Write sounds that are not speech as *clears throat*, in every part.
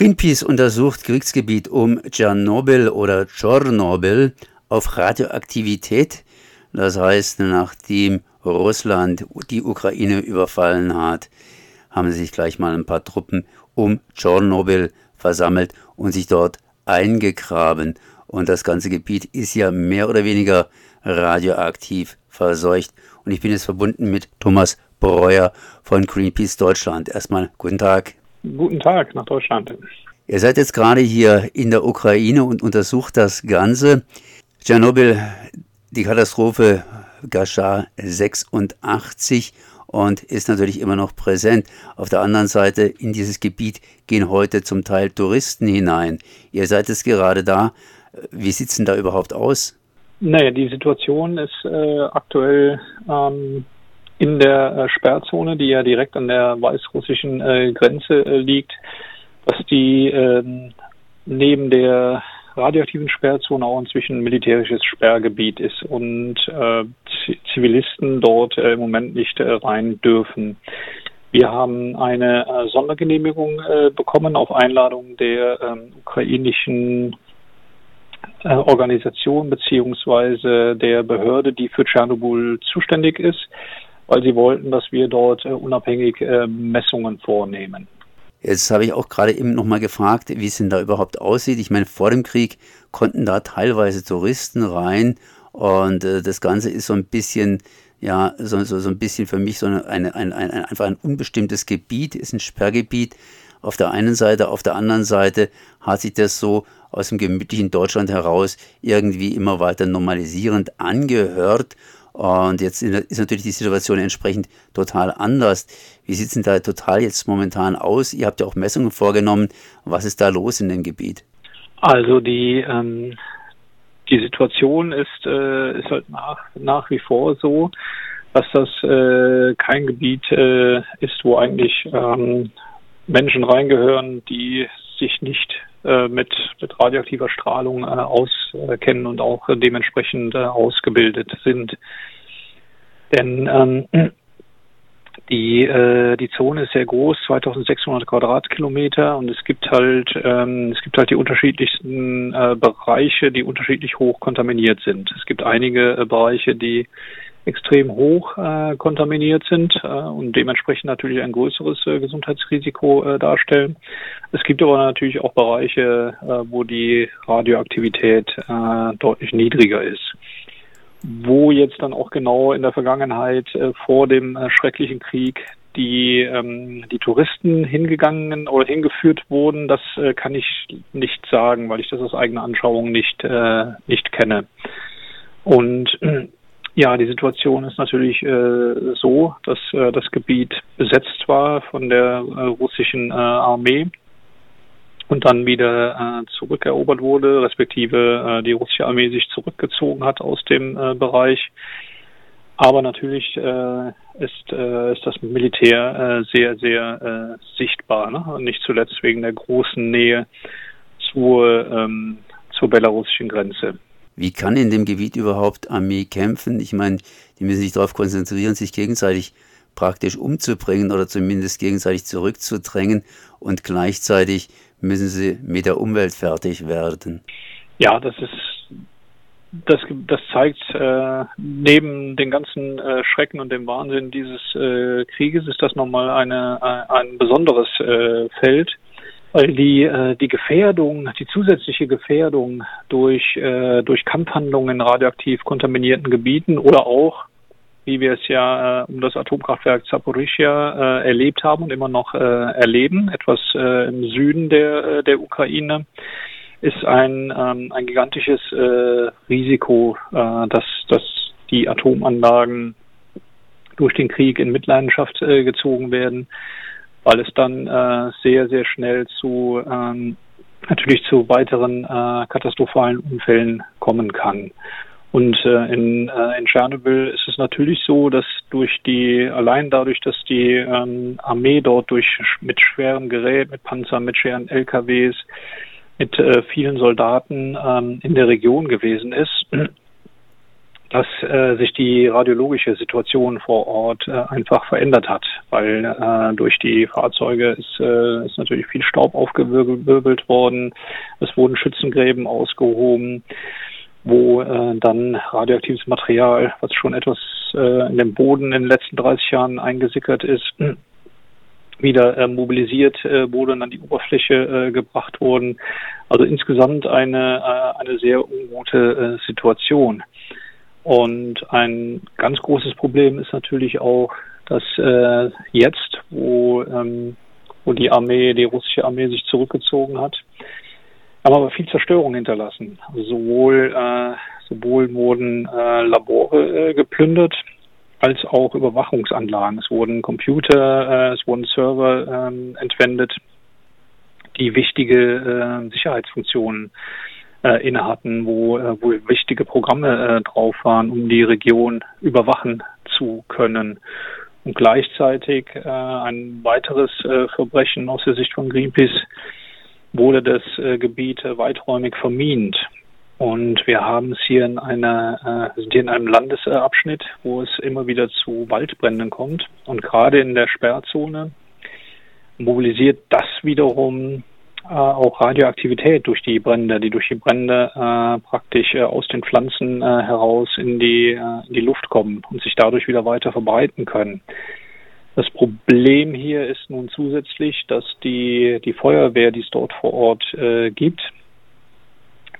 Greenpeace untersucht Kriegsgebiet um Tschernobyl oder Tschernobyl auf Radioaktivität. Das heißt, nachdem Russland die Ukraine überfallen hat, haben sich gleich mal ein paar Truppen um Tschernobyl versammelt und sich dort eingegraben. Und das ganze Gebiet ist ja mehr oder weniger radioaktiv verseucht. Und ich bin jetzt verbunden mit Thomas Breuer von Greenpeace Deutschland. Erstmal guten Tag. Guten Tag nach Deutschland. Ihr seid jetzt gerade hier in der Ukraine und untersucht das Ganze. Tschernobyl, die Katastrophe geschah 86 und ist natürlich immer noch präsent. Auf der anderen Seite, in dieses Gebiet gehen heute zum Teil Touristen hinein. Ihr seid jetzt gerade da. Wie sieht es denn da überhaupt aus? Naja, die Situation ist äh, aktuell ähm, in der äh, Sperrzone, die ja direkt an der weißrussischen äh, Grenze äh, liegt, dass die ähm, neben der radioaktiven Sperrzone auch inzwischen militärisches Sperrgebiet ist und äh, Zivilisten dort äh, im Moment nicht äh, rein dürfen. Wir haben eine äh, Sondergenehmigung äh, bekommen auf Einladung der ähm, ukrainischen äh, Organisation beziehungsweise der Behörde, die für Tschernobyl zuständig ist weil sie wollten, dass wir dort äh, unabhängig äh, Messungen vornehmen. Jetzt habe ich auch gerade eben nochmal gefragt, wie es denn da überhaupt aussieht. Ich meine, vor dem Krieg konnten da teilweise Touristen rein und äh, das Ganze ist so ein bisschen, ja, so, so, so ein bisschen für mich so eine, eine, ein, ein, einfach ein unbestimmtes Gebiet, ist ein Sperrgebiet auf der einen Seite, auf der anderen Seite hat sich das so aus dem gemütlichen Deutschland heraus irgendwie immer weiter normalisierend angehört und jetzt ist natürlich die Situation entsprechend total anders. Wie sieht es denn da total jetzt momentan aus? Ihr habt ja auch Messungen vorgenommen. Was ist da los in dem Gebiet? Also die, ähm, die Situation ist, äh, ist halt nach, nach wie vor so, dass das äh, kein Gebiet äh, ist, wo eigentlich ähm, Menschen reingehören, die sich nicht mit, mit radioaktiver Strahlung äh, auskennen und auch äh, dementsprechend ausgebildet sind. Denn ähm, die, äh, die Zone ist sehr groß, 2600 Quadratkilometer und es gibt halt, ähm, es gibt halt die unterschiedlichsten äh, Bereiche, die unterschiedlich hoch kontaminiert sind. Es gibt einige äh, Bereiche, die extrem hoch äh, kontaminiert sind äh, und dementsprechend natürlich ein größeres äh, Gesundheitsrisiko äh, darstellen. Es gibt aber natürlich auch Bereiche, äh, wo die Radioaktivität äh, deutlich niedriger ist. Wo jetzt dann auch genau in der Vergangenheit äh, vor dem äh, schrecklichen Krieg die, ähm, die Touristen hingegangen oder hingeführt wurden, das äh, kann ich nicht sagen, weil ich das aus eigener Anschauung nicht, äh, nicht kenne. Und ja, die Situation ist natürlich äh, so, dass äh, das Gebiet besetzt war von der äh, russischen äh, Armee und dann wieder äh, zurückerobert wurde, respektive äh, die russische Armee sich zurückgezogen hat aus dem Bereich. Aber natürlich ist, ist das Militär sehr, sehr sichtbar, ne? Nicht zuletzt wegen der großen Nähe zur, ähm, zur belarussischen Grenze. Wie kann in dem Gebiet überhaupt Armee kämpfen? Ich meine, die müssen sich darauf konzentrieren, sich gegenseitig praktisch umzubringen oder zumindest gegenseitig zurückzudrängen und gleichzeitig müssen sie mit der Umwelt fertig werden. Ja, das ist das, das zeigt äh, neben den ganzen äh, Schrecken und dem Wahnsinn dieses äh, Krieges ist das nochmal eine, ein besonderes äh, Feld, weil die, äh, die Gefährdung, die zusätzliche Gefährdung durch, äh, durch Kampfhandlungen in radioaktiv kontaminierten Gebieten oder auch wie wir es ja äh, um das Atomkraftwerk Zaporizhia äh, erlebt haben und immer noch äh, erleben, etwas äh, im Süden der, äh, der Ukraine, ist ein, ähm, ein gigantisches äh, Risiko, äh, dass, dass die Atomanlagen durch den Krieg in Mitleidenschaft äh, gezogen werden, weil es dann äh, sehr, sehr schnell zu ähm, natürlich zu weiteren äh, katastrophalen Unfällen kommen kann. Und äh, in, äh, in Tschernobyl ist es natürlich so, dass durch die, allein dadurch, dass die ähm, Armee dort durch mit schwerem Gerät, mit Panzern, mit schweren LKWs, mit äh, vielen Soldaten ähm, in der Region gewesen ist, dass äh, sich die radiologische Situation vor Ort äh, einfach verändert hat, weil äh, durch die Fahrzeuge ist, äh, ist natürlich viel Staub aufgewirbelt worden, es wurden Schützengräben ausgehoben, wo äh, dann radioaktives Material, was schon etwas äh, in den Boden in den letzten 30 Jahren eingesickert ist, *clears throat* wieder äh, mobilisiert äh, wurde und an die Oberfläche äh, gebracht wurden. Also insgesamt eine, äh, eine sehr ungute äh, Situation. Und ein ganz großes Problem ist natürlich auch, dass äh, jetzt, wo, ähm, wo die Armee, die russische Armee sich zurückgezogen hat, haben aber viel Zerstörung hinterlassen. Also sowohl, äh, sowohl wurden äh, Labore äh, geplündert, als auch Überwachungsanlagen. Es wurden Computer, äh, es wurden Server ähm, entwendet, die wichtige äh, Sicherheitsfunktionen äh, innehatten, wo, äh, wo wichtige Programme äh, drauf waren, um die Region überwachen zu können. Und gleichzeitig äh, ein weiteres äh, Verbrechen aus der Sicht von Greenpeace wurde das äh, Gebiet äh, weiträumig vermint. Und wir haben es hier in einer, äh, sind hier in einem Landesabschnitt, wo es immer wieder zu Waldbränden kommt. Und gerade in der Sperrzone mobilisiert das wiederum äh, auch Radioaktivität durch die Brände, die durch die Brände äh, praktisch äh, aus den Pflanzen äh, heraus in die, äh, in die Luft kommen und sich dadurch wieder weiter verbreiten können. Das Problem hier ist nun zusätzlich, dass die, die Feuerwehr, die es dort vor Ort äh, gibt,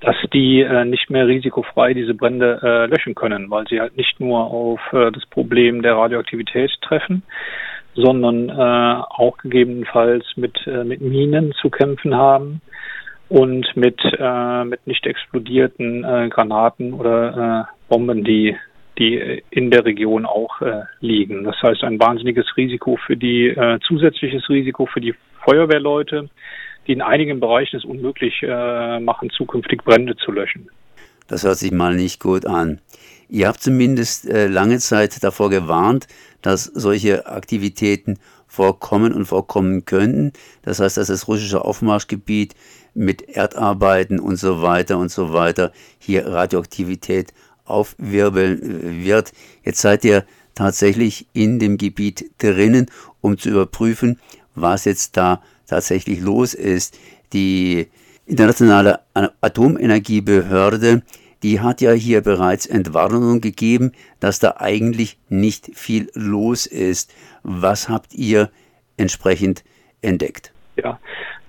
dass die äh, nicht mehr risikofrei diese Brände äh, löschen können, weil sie halt nicht nur auf äh, das Problem der Radioaktivität treffen, sondern äh, auch gegebenenfalls mit, äh, mit Minen zu kämpfen haben und mit, äh, mit nicht explodierten äh, Granaten oder äh, Bomben, die, die in der Region auch äh, liegen. Das heißt, ein wahnsinniges Risiko für die, äh, zusätzliches Risiko für die Feuerwehrleute, die in einigen Bereichen es unmöglich äh, machen, zukünftig Brände zu löschen. Das hört sich mal nicht gut an. Ihr habt zumindest äh, lange Zeit davor gewarnt, dass solche Aktivitäten vorkommen und vorkommen könnten. Das heißt, dass das russische Aufmarschgebiet mit Erdarbeiten und so weiter und so weiter hier Radioaktivität aufwirbeln äh, wird. Jetzt seid ihr tatsächlich in dem Gebiet drinnen, um zu überprüfen, was jetzt da tatsächlich los ist. Die internationale Atomenergiebehörde die hat ja hier bereits Entwarnung gegeben, dass da eigentlich nicht viel los ist. Was habt ihr entsprechend entdeckt? Ja,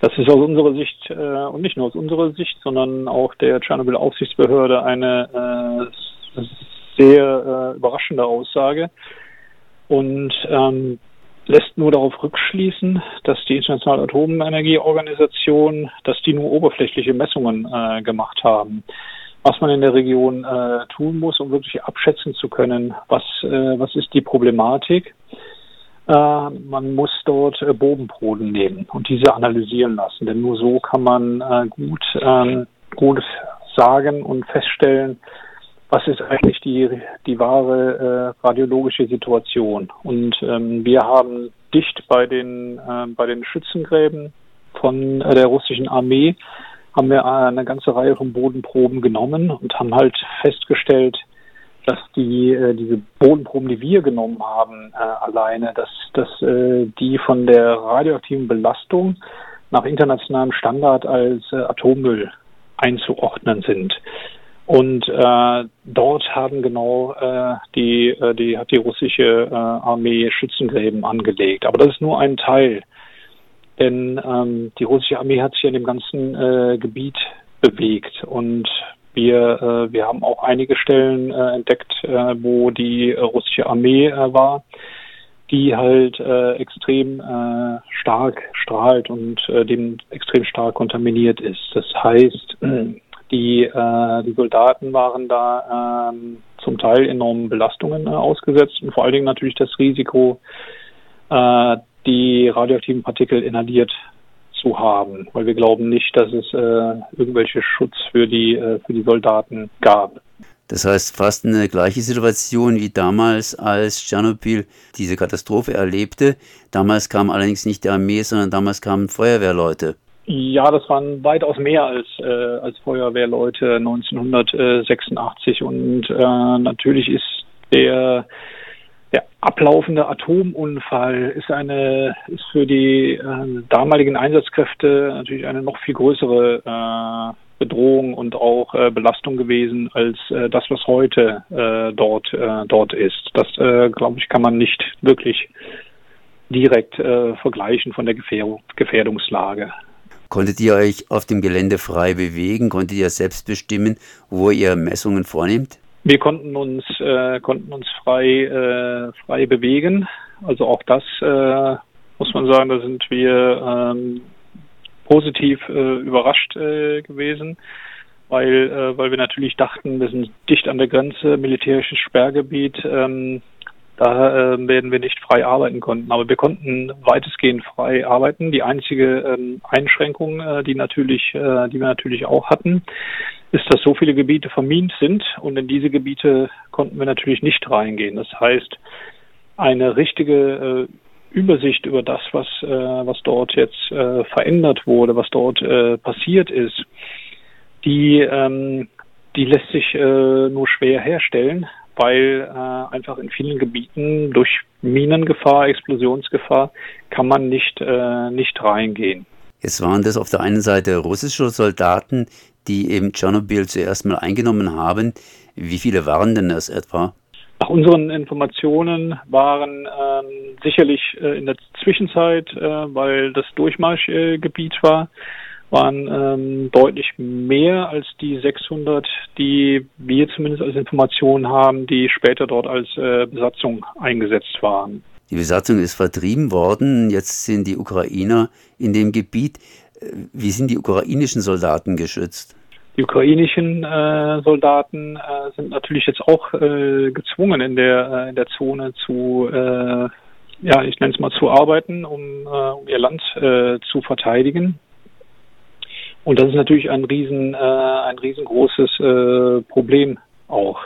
das ist aus unserer Sicht äh, und nicht nur aus unserer Sicht, sondern auch der Tschernobyl-Aufsichtsbehörde eine äh, sehr äh, überraschende Aussage und ähm, lässt nur darauf rückschließen, dass die Internationale Atomenergieorganisation, dass die nur oberflächliche Messungen äh, gemacht haben was man in der Region äh, tun muss, um wirklich abschätzen zu können, was, äh, was ist die Problematik. Äh, man muss dort äh, Bodenproben nehmen und diese analysieren lassen, denn nur so kann man äh, gut, ähm, gut sagen und feststellen, was ist eigentlich die, die wahre äh, radiologische Situation. Und ähm, wir haben dicht bei den, äh, bei den Schützengräben von äh, der russischen Armee haben wir eine ganze Reihe von Bodenproben genommen und haben halt festgestellt, dass die äh, diese Bodenproben, die wir genommen haben, äh, alleine, dass, dass äh, die von der radioaktiven Belastung nach internationalem Standard als äh, Atommüll einzuordnen sind. Und äh, dort haben genau äh, die, äh, die hat die russische äh, Armee Schützengräben angelegt. Aber das ist nur ein Teil denn ähm, die russische Armee hat sich in dem ganzen äh, Gebiet bewegt und wir, äh, wir haben auch einige Stellen äh, entdeckt, äh, wo die äh, russische Armee äh, war, die halt äh, extrem äh, stark strahlt und äh, dem extrem stark kontaminiert ist. Das heißt, *clears throat* die, äh, die Soldaten waren da äh, zum Teil enormen Belastungen äh, ausgesetzt und vor allen Dingen natürlich das Risiko, äh, die radioaktiven Partikel inhaliert zu haben, weil wir glauben nicht, dass es äh, irgendwelche Schutz für die, äh, für die Soldaten gab. Das heißt fast eine gleiche Situation wie damals, als Tschernobyl diese Katastrophe erlebte. Damals kam allerdings nicht die Armee, sondern damals kamen Feuerwehrleute. Ja, das waren weitaus mehr als, äh, als Feuerwehrleute 1986 und äh, natürlich ist der der ablaufende Atomunfall ist eine ist für die äh, damaligen Einsatzkräfte natürlich eine noch viel größere äh, Bedrohung und auch äh, Belastung gewesen als äh, das, was heute äh, dort äh, dort ist. Das äh, glaube ich kann man nicht wirklich direkt äh, vergleichen von der Gefährdung, Gefährdungslage. Konntet ihr euch auf dem Gelände frei bewegen? Konntet ihr selbst bestimmen, wo ihr Messungen vornehmt? Wir konnten uns, äh, konnten uns frei, äh, frei bewegen. Also auch das äh, muss man sagen, da sind wir ähm, positiv äh, überrascht äh, gewesen, weil, äh, weil wir natürlich dachten, wir sind dicht an der Grenze, militärisches Sperrgebiet. Ähm, da äh, werden wir nicht frei arbeiten konnten. Aber wir konnten weitestgehend frei arbeiten. Die einzige ähm, Einschränkung, äh, die natürlich, äh, die wir natürlich auch hatten, ist, dass so viele Gebiete vermint sind und in diese Gebiete konnten wir natürlich nicht reingehen. Das heißt, eine richtige äh, Übersicht über das, was, äh, was dort jetzt äh, verändert wurde, was dort äh, passiert ist, die, ähm, die lässt sich äh, nur schwer herstellen, weil äh, einfach in vielen Gebieten durch Minengefahr, Explosionsgefahr kann man nicht, äh, nicht reingehen. Jetzt waren das auf der einen Seite russische Soldaten, die eben Tschernobyl zuerst mal eingenommen haben. Wie viele waren denn das etwa? Nach unseren Informationen waren ähm, sicherlich äh, in der Zwischenzeit, äh, weil das Durchmarschgebiet äh, war, waren ähm, deutlich mehr als die 600, die wir zumindest als Information haben, die später dort als äh, Besatzung eingesetzt waren. Die Besatzung ist vertrieben worden, jetzt sind die Ukrainer in dem Gebiet. Äh, wie sind die ukrainischen Soldaten geschützt? Die ukrainischen äh, Soldaten äh, sind natürlich jetzt auch äh, gezwungen, in der, äh, in der Zone zu, ja, ich nenne es mal zu arbeiten, um, äh, um ihr Land äh, zu verteidigen. Und das ist natürlich ein riesen, äh, ein riesengroßes äh, Problem auch.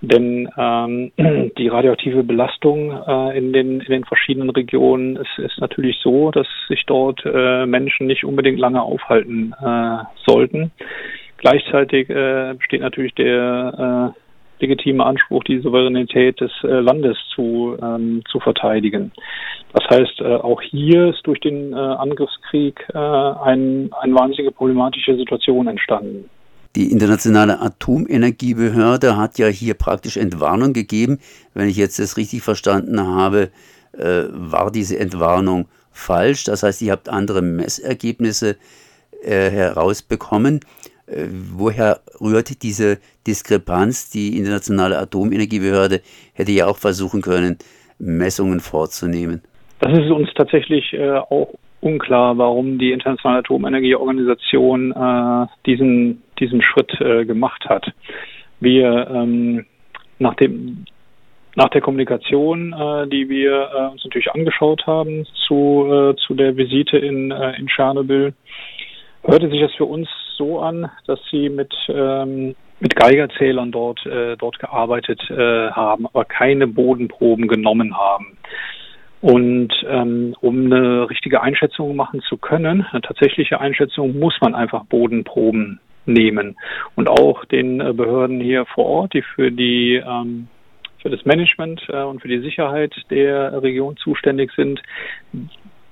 Denn ähm, *clears throat* die radioaktive Belastung äh, in, den, in den verschiedenen Regionen ist, ist natürlich so, dass sich dort äh, Menschen nicht unbedingt lange aufhalten äh, sollten. Gleichzeitig äh, besteht natürlich der äh, legitime Anspruch, die Souveränität des äh, Landes zu, ähm, zu verteidigen. Das heißt, äh, auch hier ist durch den äh, Angriffskrieg äh, ein, eine wahnsinnige problematische Situation entstanden. Die Internationale Atomenergiebehörde hat ja hier praktisch Entwarnung gegeben. Wenn ich jetzt das richtig verstanden habe, äh, war diese Entwarnung falsch. Das heißt, ihr habt andere Messergebnisse äh, herausbekommen. Äh, woher rührt diese Diskrepanz? Die Internationale Atomenergiebehörde hätte ja auch versuchen können, Messungen vorzunehmen. Das ist uns tatsächlich äh, auch unklar, warum die Internationale Atomenergieorganisation äh, diesen, diesen Schritt gemacht hat. Wir ähm, nach dem nach der Kommunikation, die wir uns natürlich angeschaut haben zu, zu der Visite in, in Tschernobyl, hörte sich das für uns so an, dass sie mit, ähm, mit Geigerzählern dort, äh, dort gearbeitet äh, haben, aber keine Bodenproben genommen haben. Und ähm, um eine richtige Einschätzung machen zu können, eine tatsächliche Einschätzung, muss man einfach Bodenproben nehmen. Und auch den äh, Behörden hier vor Ort, die für die ähm, für das Management äh, und für die Sicherheit der Region zuständig sind,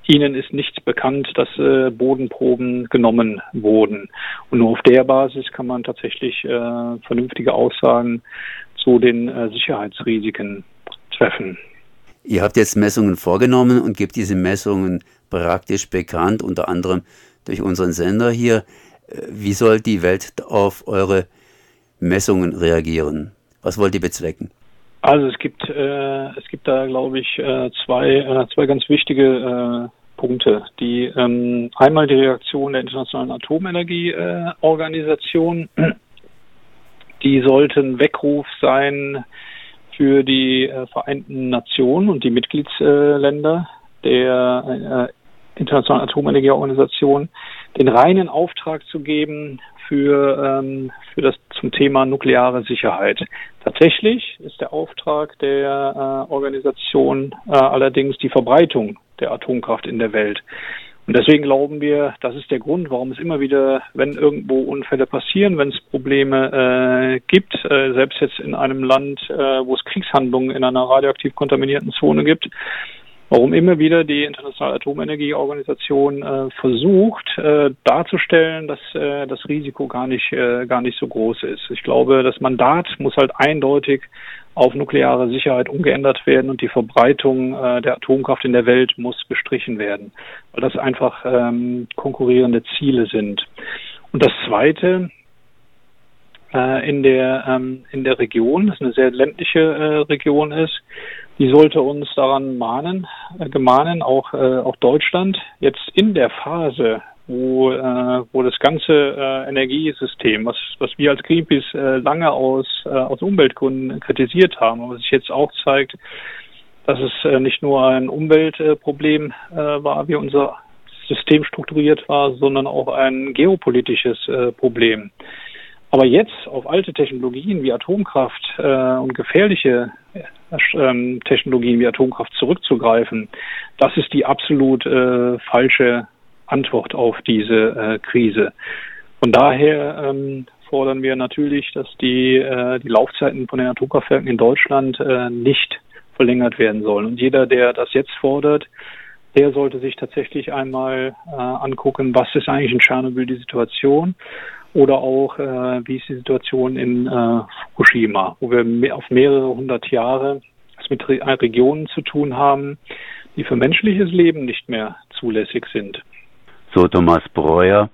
Ihnen ist nicht bekannt, dass äh, Bodenproben genommen wurden. Und nur auf der Basis kann man tatsächlich äh, vernünftige Aussagen zu den äh, Sicherheitsrisiken treffen. Ihr habt jetzt Messungen vorgenommen und gebt diese Messungen praktisch bekannt, unter anderem durch unseren Sender hier. Wie soll die Welt auf eure Messungen reagieren? Was wollt ihr bezwecken? Also es gibt äh, es gibt da glaube ich äh, zwei äh, zwei ganz wichtige äh, Punkte. Die ähm, einmal die Reaktion der Internationalen Atomenergieorganisation, äh, die sollten Weckruf sein für die äh, Vereinten Nationen und die Mitgliedsländer der äh, Internationalen Atomenergieorganisation, den reinen Auftrag zu geben für, ähm, für das zum Thema nukleare Sicherheit. Tatsächlich ist der Auftrag der äh, Organisation äh, allerdings die Verbreitung der Atomkraft in der Welt. Und deswegen glauben wir, das ist der Grund, warum es immer wieder, wenn irgendwo Unfälle passieren, wenn es Probleme äh, gibt, äh, selbst jetzt in einem Land, äh, wo es Kriegshandlungen in einer radioaktiv kontaminierten Zone gibt, warum immer wieder die Internationale Atomenergieorganisation äh, versucht äh, darzustellen, dass äh, das Risiko gar nicht äh, gar nicht so groß ist. Ich glaube, das Mandat muss halt eindeutig auf nukleare Sicherheit umgeändert werden und die Verbreitung äh, der Atomkraft in der Welt muss bestrichen werden, weil das einfach ähm, konkurrierende Ziele sind. Und das Zweite, äh, in der ähm, in der Region, das eine sehr ländliche äh, Region ist, die sollte uns daran mahnen, äh, gemahnen, auch äh, auch Deutschland jetzt in der Phase, wo äh, wo das ganze äh, Energiesystem, was was wir als Greenpeace äh, lange aus äh, aus Umweltgründen kritisiert haben, aber sich jetzt auch zeigt, dass es äh, nicht nur ein Umweltproblem äh, war, wie unser System strukturiert war, sondern auch ein geopolitisches äh, Problem. Aber jetzt auf alte Technologien wie Atomkraft äh, und gefährliche äh, Technologien wie Atomkraft zurückzugreifen, das ist die absolut äh, falsche Antwort auf diese äh, Krise. Von daher ähm, fordern wir natürlich, dass die, äh, die Laufzeiten von den Atomkraftwerken in Deutschland äh, nicht verlängert werden sollen. Und jeder, der das jetzt fordert, der sollte sich tatsächlich einmal äh, angucken, was ist eigentlich in Tschernobyl die Situation oder auch, äh, wie ist die Situation in äh, Fukushima, wo wir mehr, auf mehrere hundert Jahre es mit Re Regionen zu tun haben, die für menschliches Leben nicht mehr zulässig sind. So Thomas Breuer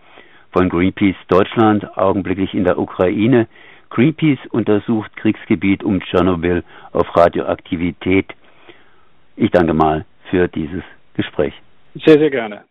von Greenpeace Deutschland, augenblicklich in der Ukraine. Greenpeace untersucht Kriegsgebiet um Tschernobyl auf Radioaktivität. Ich danke mal für dieses Gespräch. Sehr, sehr gerne.